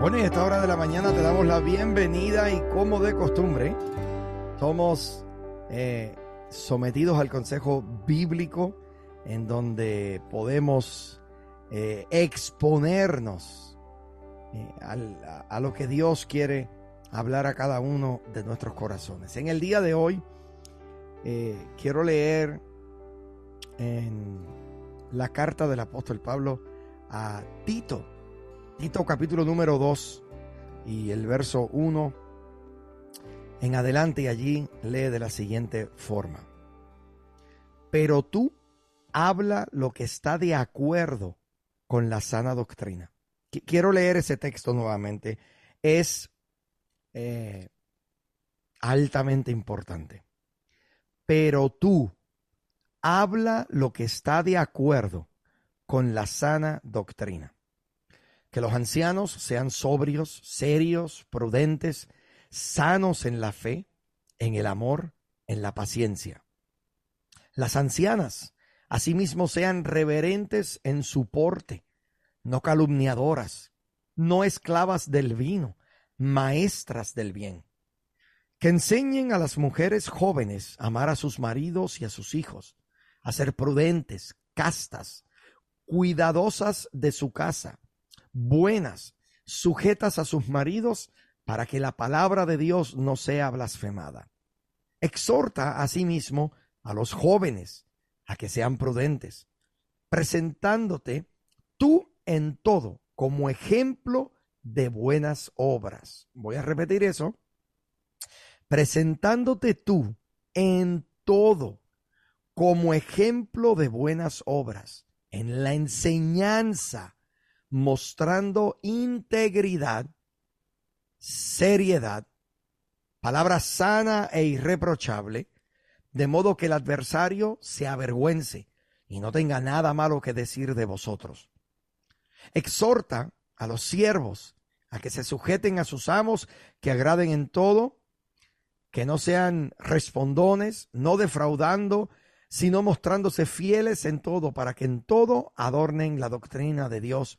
Bueno, y a esta hora de la mañana te damos la bienvenida y como de costumbre, somos eh, sometidos al consejo bíblico en donde podemos eh, exponernos eh, a, a lo que Dios quiere hablar a cada uno de nuestros corazones. En el día de hoy quiero leer en la carta del apóstol Pablo a Tito Tito capítulo número 2 y el verso 1 en adelante y allí lee de la siguiente forma. Pero tú habla lo que está de acuerdo con la sana doctrina. Quiero leer ese texto nuevamente. Es eh, altamente importante. Pero tú habla lo que está de acuerdo con la sana doctrina que los ancianos sean sobrios, serios, prudentes, sanos en la fe, en el amor, en la paciencia. Las ancianas, asimismo, sean reverentes en su porte, no calumniadoras, no esclavas del vino, maestras del bien. Que enseñen a las mujeres jóvenes a amar a sus maridos y a sus hijos, a ser prudentes, castas, cuidadosas de su casa buenas, sujetas a sus maridos, para que la palabra de Dios no sea blasfemada. Exhorta asimismo a los jóvenes a que sean prudentes, presentándote tú en todo como ejemplo de buenas obras. Voy a repetir eso. Presentándote tú en todo como ejemplo de buenas obras, en la enseñanza, mostrando integridad, seriedad, palabra sana e irreprochable, de modo que el adversario se avergüence y no tenga nada malo que decir de vosotros. Exhorta a los siervos a que se sujeten a sus amos, que agraden en todo, que no sean respondones, no defraudando, sino mostrándose fieles en todo, para que en todo adornen la doctrina de Dios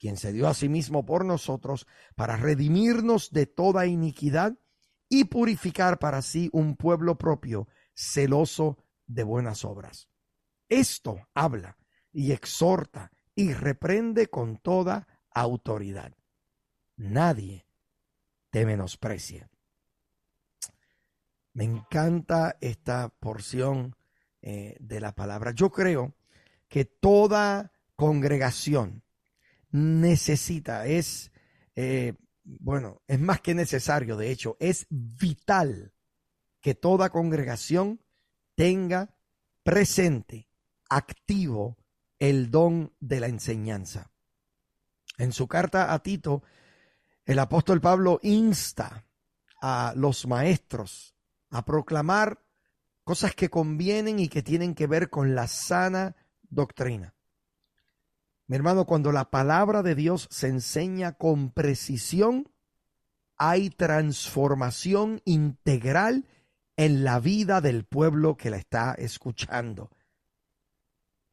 quien se dio a sí mismo por nosotros para redimirnos de toda iniquidad y purificar para sí un pueblo propio, celoso de buenas obras. Esto habla y exhorta y reprende con toda autoridad. Nadie te menosprecia. Me encanta esta porción eh, de la palabra. Yo creo que toda congregación necesita, es, eh, bueno, es más que necesario, de hecho, es vital que toda congregación tenga presente, activo, el don de la enseñanza. En su carta a Tito, el apóstol Pablo insta a los maestros a proclamar cosas que convienen y que tienen que ver con la sana doctrina. Mi hermano, cuando la palabra de Dios se enseña con precisión, hay transformación integral en la vida del pueblo que la está escuchando.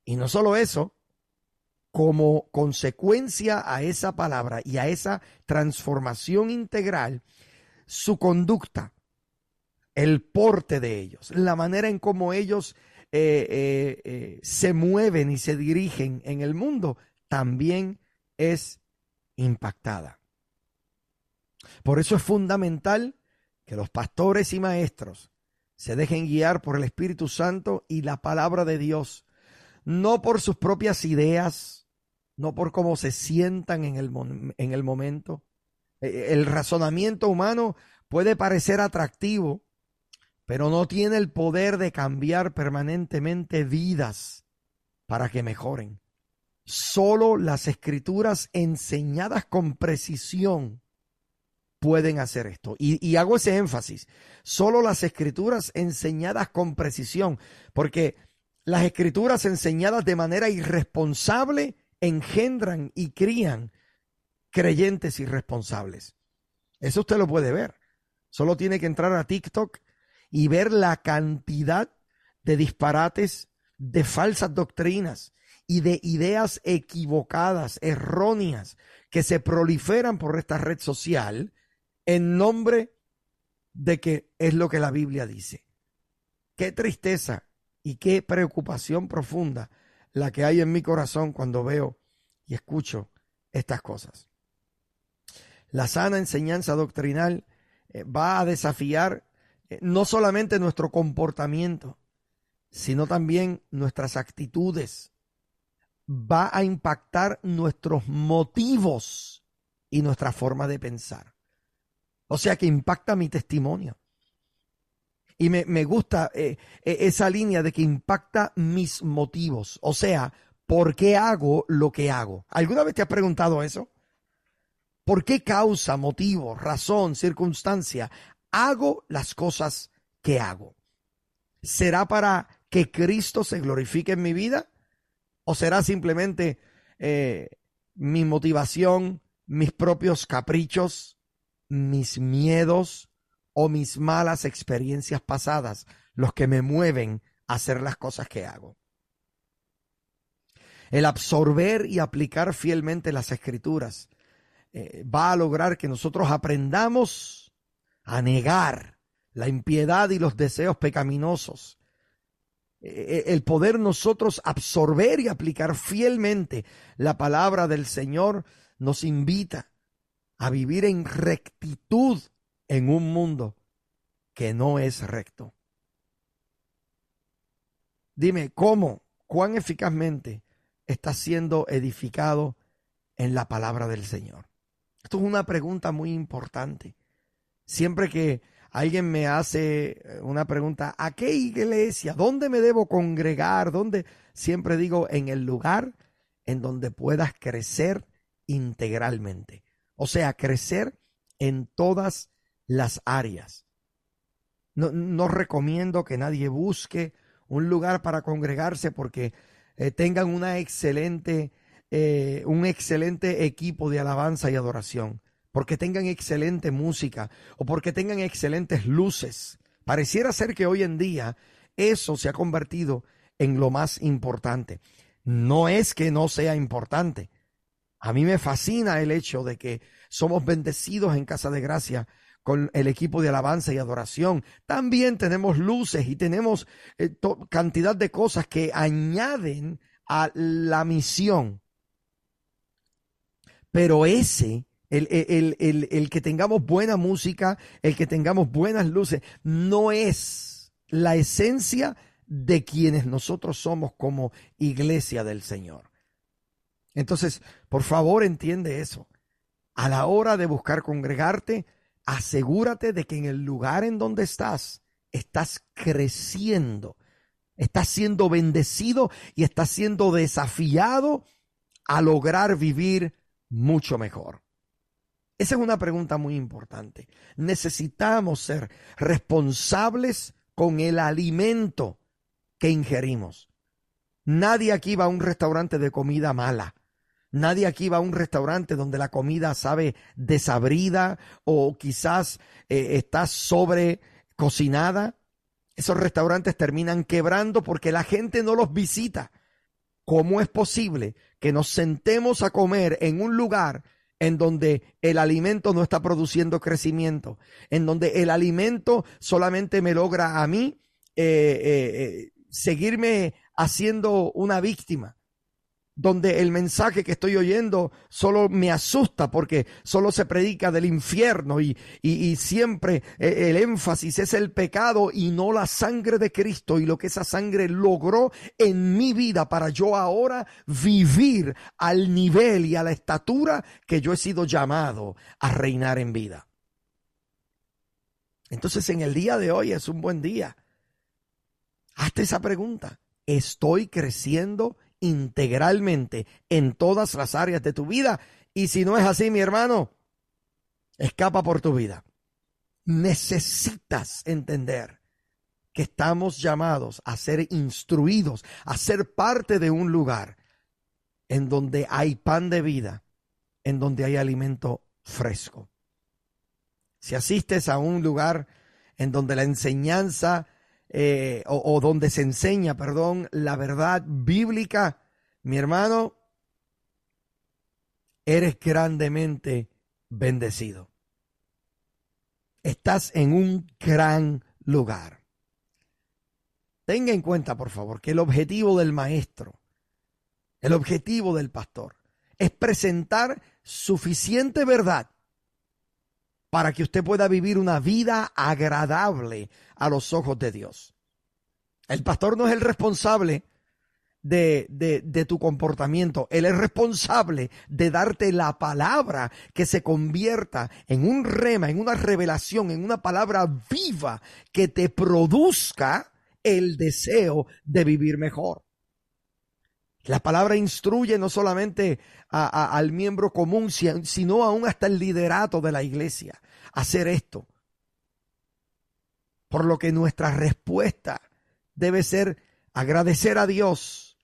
Y no solo eso, como consecuencia a esa palabra y a esa transformación integral, su conducta, el porte de ellos, la manera en cómo ellos eh, eh, eh, se mueven y se dirigen en el mundo, también es impactada. Por eso es fundamental que los pastores y maestros se dejen guiar por el Espíritu Santo y la palabra de Dios, no por sus propias ideas, no por cómo se sientan en el, en el momento. El razonamiento humano puede parecer atractivo, pero no tiene el poder de cambiar permanentemente vidas para que mejoren. Solo las escrituras enseñadas con precisión pueden hacer esto. Y, y, hago ese énfasis. Solo las escrituras enseñadas con precisión, porque las escrituras enseñadas de manera irresponsable engendran y crían creyentes irresponsables. Eso usted lo puede ver. Solo tiene que entrar a TikTok y ver la cantidad de disparates, de falsas doctrinas y de ideas equivocadas, erróneas, que se proliferan por esta red social en nombre de que es lo que la Biblia dice. Qué tristeza y qué preocupación profunda la que hay en mi corazón cuando veo y escucho estas cosas. La sana enseñanza doctrinal eh, va a desafiar eh, no solamente nuestro comportamiento, sino también nuestras actitudes. Va a impactar nuestros motivos y nuestra forma de pensar. O sea que impacta mi testimonio. Y me, gusta eh, esa línea de que impacta mis motivos. O sea, ¿por qué hago lo que hago? ¿Alguna vez te has preguntado eso? ¿Por qué causa, motivo, razón, circunstancia hago las cosas que hago? ¿Será para que Cristo se glorifique en mi vida? ¿O será simplemente eh, mi motivación, mis propios caprichos, mis miedos o mis malas experiencias pasadas los que me mueven a hacer las cosas que hago? El absorber y aplicar fielmente las escrituras eh, va a lograr que nosotros aprendamos a negar la impiedad y los deseos pecaminosos. Eh, el poder nosotros absorber y aplicar fielmente la palabra del Señor nos invita a vivir en rectitud en un mundo que no es recto. Dime, ¿cómo, cuán eficazmente está siendo edificado en la palabra del Señor? Esto es una pregunta muy importante. Siempre que alguien me hace eh, una pregunta, ¿a qué iglesia? ¿Dónde me debo congregar? ¿Dónde? Siempre digo, en el lugar en donde puedas crecer integralmente. O sea, crecer en todas las áreas. No, no recomiendo que nadie busque un lugar para congregarse porque eh, tengan una excelente eh, un excelente equipo de alabanza y adoración, porque tengan excelente música o porque tengan excelentes luces. Pareciera ser que hoy en día eso se ha convertido en lo más importante. No es que no sea importante. A mí me fascina el hecho de que somos bendecidos en Casa de Gracia con el equipo de alabanza y adoración. También tenemos luces y tenemos eh, cantidad de cosas que añaden a la misión pero ese, el, que tengamos buena música, el que tengamos buenas luces, no es la esencia de quienes nosotros somos como iglesia del Señor. Entonces, por favor, entiende eso. A la hora de buscar congregarte, asegúrate de que en el lugar en donde estás, estás creciendo, estás siendo bendecido y estás siendo desafiado a lograr vivir mucho mejor? Esa es una pregunta muy importante. Necesitamos ser responsables con el alimento que ingerimos. Nadie aquí va a un restaurante de comida mala. Nadie aquí va a un restaurante donde la comida sabe desabrida o quizás eh, está sobre cocinada. Esos restaurantes terminan quebrando porque la gente no los visita. ¿Cómo es posible que nos sentemos a comer en un lugar en donde el alimento no está produciendo crecimiento, en donde el alimento solamente me logra a mí eh, eh, eh, seguirme haciendo una víctima? Donde el mensaje que estoy oyendo solo me asusta porque solo se predica del infierno y, y, siempre eh, el énfasis es el pecado y no la sangre de Cristo y lo que esa sangre logró en mi vida para yo ahora vivir al nivel y a la estatura que yo he sido llamado a reinar en vida. Entonces en el día de hoy es un buen día. Hazte esa pregunta. ¿Estoy creciendo integralmente en todas las áreas de tu vida. Y si no es así, mi hermano, escapa por tu vida. Necesitas entender que estamos llamados a ser instruidos, a ser parte de un lugar en donde hay pan de vida, en donde hay alimento fresco. Si asistes a un lugar en donde la enseñanza eh, o, o donde se enseña, perdón, la verdad bíblica, mi hermano, eres grandemente bendecido. Estás en un gran lugar. Tenga en cuenta, por favor, que el objetivo del maestro, el objetivo del pastor, es presentar suficiente verdad para que usted pueda vivir una vida agradable a los ojos de Dios. El pastor no es el responsable de, de, tu comportamiento. Él es responsable de darte la palabra que se convierta en un rema, en una revelación, en una palabra viva que te produzca el deseo de vivir mejor. La palabra instruye no solamente al miembro común, sino aún hasta el liderato de la iglesia a hacer esto. Por lo que nuestra respuesta debe ser agradecer a Dios,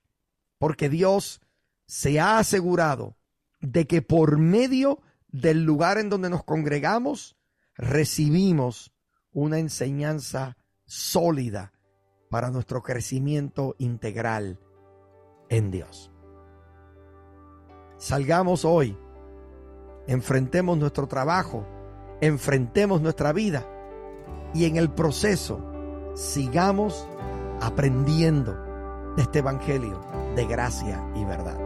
porque Dios se ha asegurado de que por medio del lugar en donde nos congregamos, recibimos una enseñanza sólida para nuestro crecimiento integral en Dios. Salgamos hoy, enfrentemos nuestro trabajo, enfrentemos nuestra vida y en el proceso sigamos aprendiendo de este Evangelio de gracia y verdad.